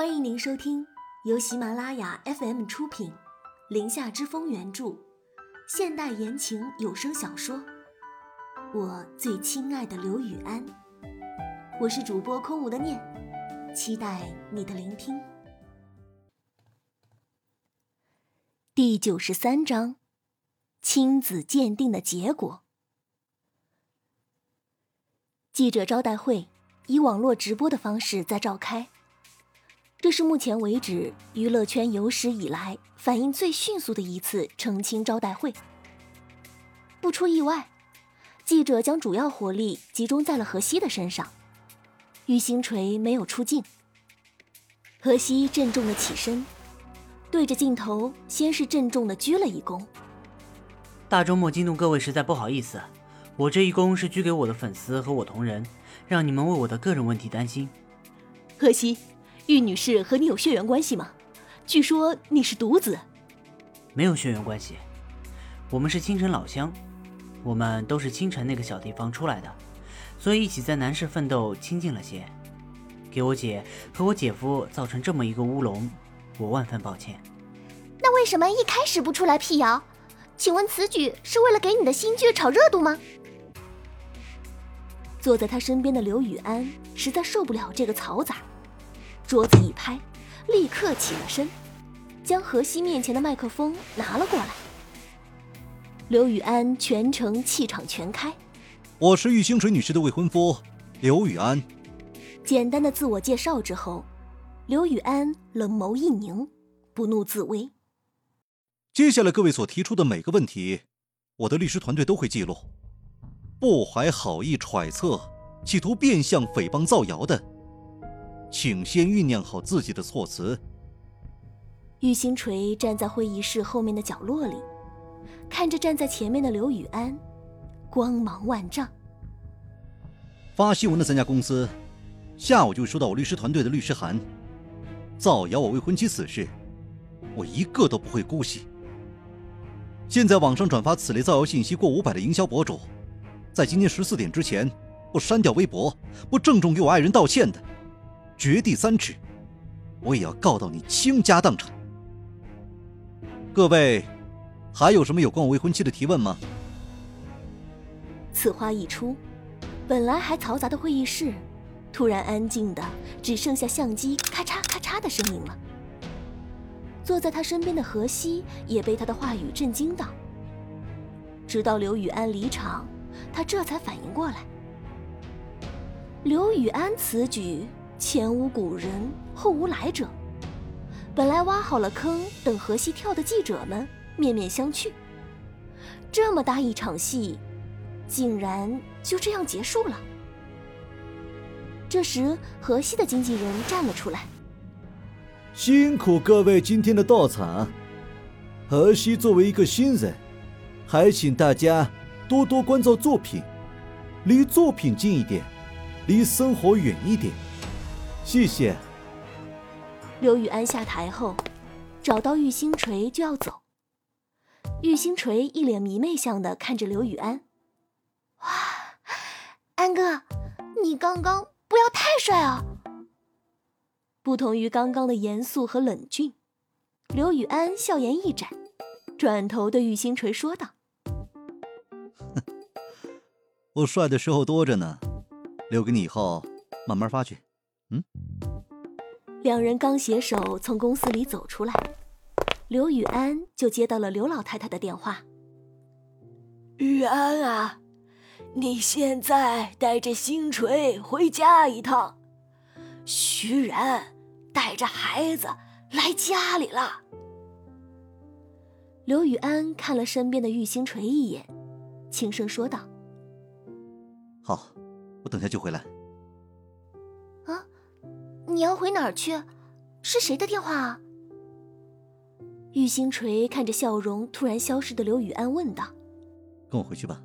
欢迎您收听由喜马拉雅 FM 出品，《林下之风》原著，现代言情有声小说《我最亲爱的刘雨安》。我是主播空无的念，期待你的聆听。第九十三章：亲子鉴定的结果。记者招待会以网络直播的方式在召开。这是目前为止娱乐圈有史以来反应最迅速的一次澄清招待会。不出意外，记者将主要火力集中在了何西的身上。玉星锤没有出镜。何西郑重的起身，对着镜头先是郑重的鞠了一躬。大周末惊动各位，实在不好意思。我这一躬是鞠给我的粉丝和我同仁，让你们为我的个人问题担心。何西。玉女士和你有血缘关系吗？据说你是独子。没有血缘关系，我们是青城老乡，我们都是青城那个小地方出来的，所以一起在南市奋斗亲近了些。给我姐和我姐夫造成这么一个乌龙，我万分抱歉。那为什么一开始不出来辟谣？请问此举是为了给你的新剧炒热度吗？坐在他身边的刘雨安实在受不了这个嘈杂。桌子一拍，立刻起了身，将何西面前的麦克风拿了过来。刘雨安全程气场全开：“我是玉星水女士的未婚夫，刘雨安。”简单的自我介绍之后，刘雨安冷眸一凝，不怒自威：“接下来各位所提出的每个问题，我的律师团队都会记录。不怀好意揣测，企图变相诽谤造谣的。”请先酝酿好自己的措辞。玉星锤站在会议室后面的角落里，看着站在前面的刘雨安，光芒万丈。发新闻的三家公司，下午就收到我律师团队的律师函，造谣我未婚妻死事，我一个都不会姑息。现在网上转发此类造谣信息过五百的营销博主，在今天十四点之前不删掉微博，不郑重给我爱人道歉的。掘地三尺，我也要告到你倾家荡产。各位，还有什么有关我未婚妻的提问吗？此话一出，本来还嘈杂的会议室，突然安静的只剩下相机咔嚓咔嚓的声音了。坐在他身边的何西也被他的话语震惊到。直到刘雨安离场，他这才反应过来，刘雨安此举。前无古人，后无来者。本来挖好了坑等河西跳的记者们面面相觑，这么大一场戏，竟然就这样结束了。这时，河西的经纪人站了出来：“辛苦各位今天的到场。河西作为一个新人，还请大家多多关照作品，离作品近一点，离生活远一点。”谢谢。刘雨安下台后，找到玉星锤就要走。玉星锤一脸迷妹相的看着刘雨安，哇，安哥，你刚刚不要太帅啊！不同于刚刚的严肃和冷峻，刘雨安笑颜一展，转头对玉星锤说道：“ 我帅的时候多着呢，留给你以后慢慢发掘。”嗯，两人刚携手从公司里走出来，刘雨安就接到了刘老太太的电话。雨安啊，你现在带着星锤回家一趟，徐然带着孩子来家里了。刘雨安看了身边的玉星锤一眼，轻声说道：“好，我等下就回来。”你要回哪儿去？是谁的电话啊？玉星锤看着笑容突然消失的刘雨安问道：“跟我回去吧，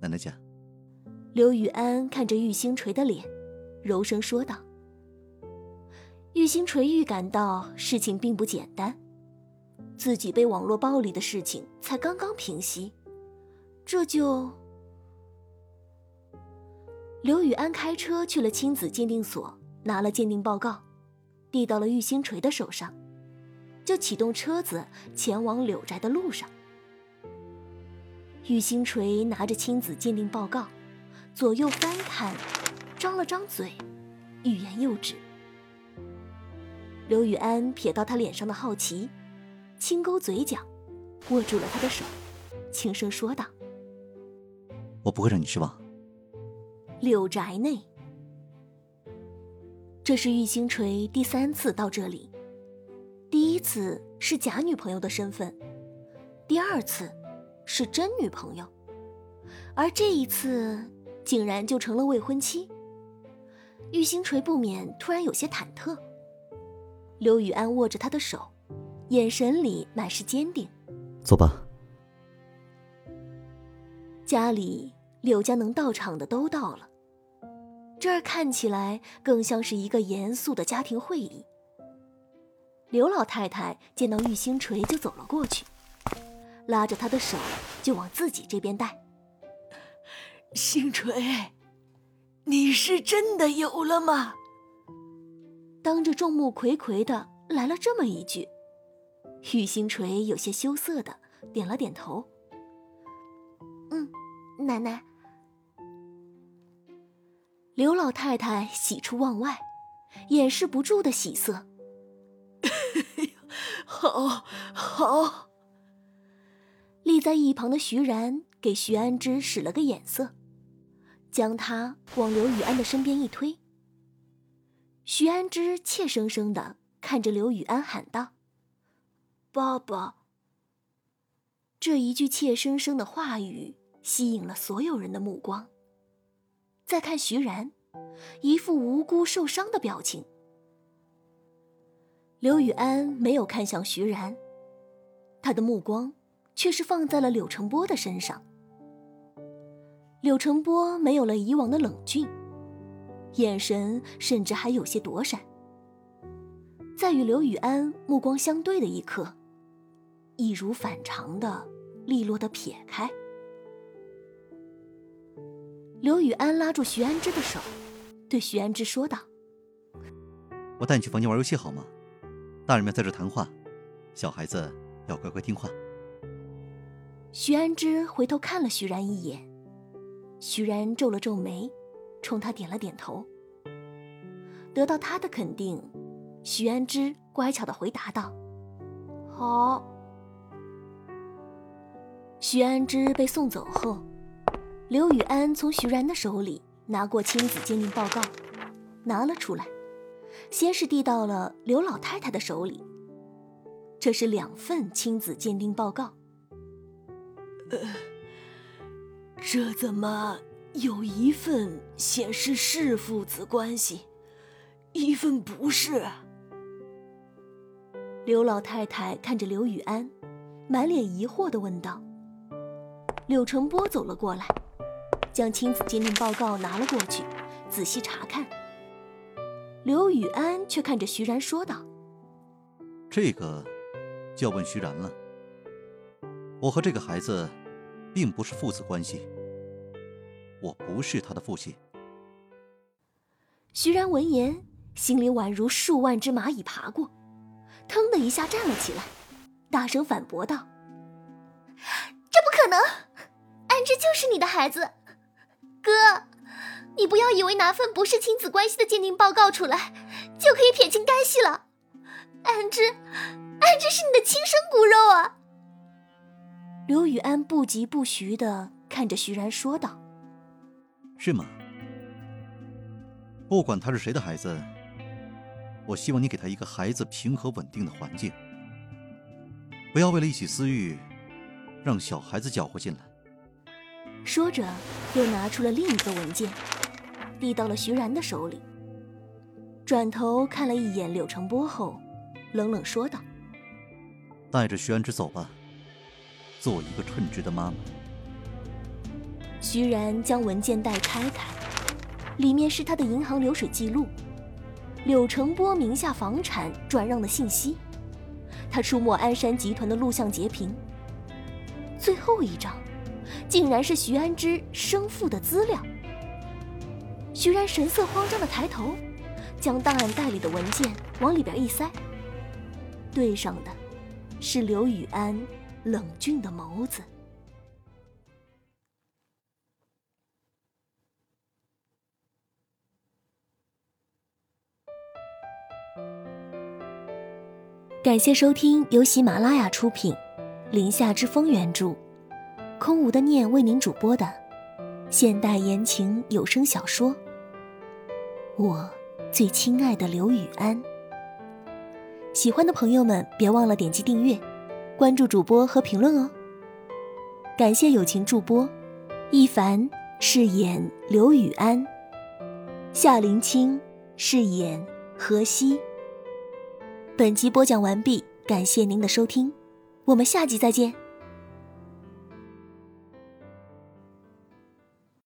奶奶家。”刘雨安看着玉星锤的脸，柔声说道：“玉星锤预感到事情并不简单，自己被网络暴力的事情才刚刚平息，这就……”刘雨安开车去了亲子鉴定所。拿了鉴定报告，递到了玉星锤的手上，就启动车子前往柳宅的路上。玉星锤拿着亲子鉴定报告，左右翻看，张了张嘴，欲言又止。刘雨安瞥到他脸上的好奇，轻勾嘴角，握住了他的手，轻声说道：“我不会让你失望。”柳宅内，这是玉星锤第三次到这里。第一次是假女朋友的身份，第二次是真女朋友，而这一次竟然就成了未婚妻。玉星锤不免突然有些忐忑。刘雨安握着他的手，眼神里满是坚定。走吧。家里柳家能到场的都到了，这儿看起来更像是一个严肃的家庭会议。刘老太太见到玉星锤就走了过去，拉着他的手就往自己这边带。星锤，你是真的有了吗？当着众目睽睽的来了这么一句，玉星锤有些羞涩的点了点头。嗯，奶奶。刘老太太喜出望外，掩饰不住的喜色。好，好。立在一旁的徐然给徐安之使了个眼色，将他往刘雨安的身边一推。徐安之怯生生的看着刘雨安，喊道：“爸爸。”这一句怯生生的话语吸引了所有人的目光。再看徐然，一副无辜受伤的表情。刘雨安没有看向徐然，他的目光却是放在了柳成波的身上。柳成波没有了以往的冷峻。眼神甚至还有些躲闪，在与刘雨安目光相对的一刻，一如反常的利落的撇开。刘雨安拉住徐安之的手，对徐安之说道：“我带你去房间玩游戏好吗？大人们在这谈话，小孩子要乖乖听话。”徐安之回头看了徐然一眼，徐然皱了皱眉。冲他点了点头，得到他的肯定，徐安之乖巧的回答道：“好。”徐安之被送走后，刘雨安从徐然的手里拿过亲子鉴定报告，拿了出来，先是递到了刘老太太的手里。这是两份亲子鉴定报告。呃，这怎么？有一份显示是父子关系，一份不是。刘老太太看着刘雨安，满脸疑惑的问道。柳成波走了过来，将亲子鉴定报告拿了过去，仔细查看。刘雨安却看着徐然说道：“这个就要问徐然了。我和这个孩子，并不是父子关系。”我不是他的父亲。徐然闻言，心里宛如数万只蚂蚁爬过，腾的一下站了起来，大声反驳道：“这不可能！安之就是你的孩子，哥，你不要以为拿份不是亲子关系的鉴定报告出来，就可以撇清干系了。安之，安之是你的亲生骨肉啊！”刘雨安不疾不徐的看着徐然说道。是吗？不管他是谁的孩子，我希望你给他一个孩子平和稳定的环境，不要为了一己私欲，让小孩子搅和进来。说着，又拿出了另一个文件，递到了徐然的手里。转头看了一眼柳成波后，冷冷说道：“带着徐安之走吧，做一个称职的妈妈。”徐然将文件袋拆开，里面是他的银行流水记录，柳成波名下房产转让的信息，他出没鞍山集团的录像截屏。最后一张，竟然是徐安之生父的资料。徐然神色慌张的抬头，将档案袋里的文件往里边一塞，对上的是刘雨安冷峻的眸子。感谢收听由喜马拉雅出品，《林下之风》原著，空无的念为您主播的现代言情有声小说《我最亲爱的刘雨安》。喜欢的朋友们别忘了点击订阅、关注主播和评论哦。感谢友情助播一凡饰演刘雨安，夏林清饰演何西。本集播讲完毕，感谢您的收听，我们下集再见。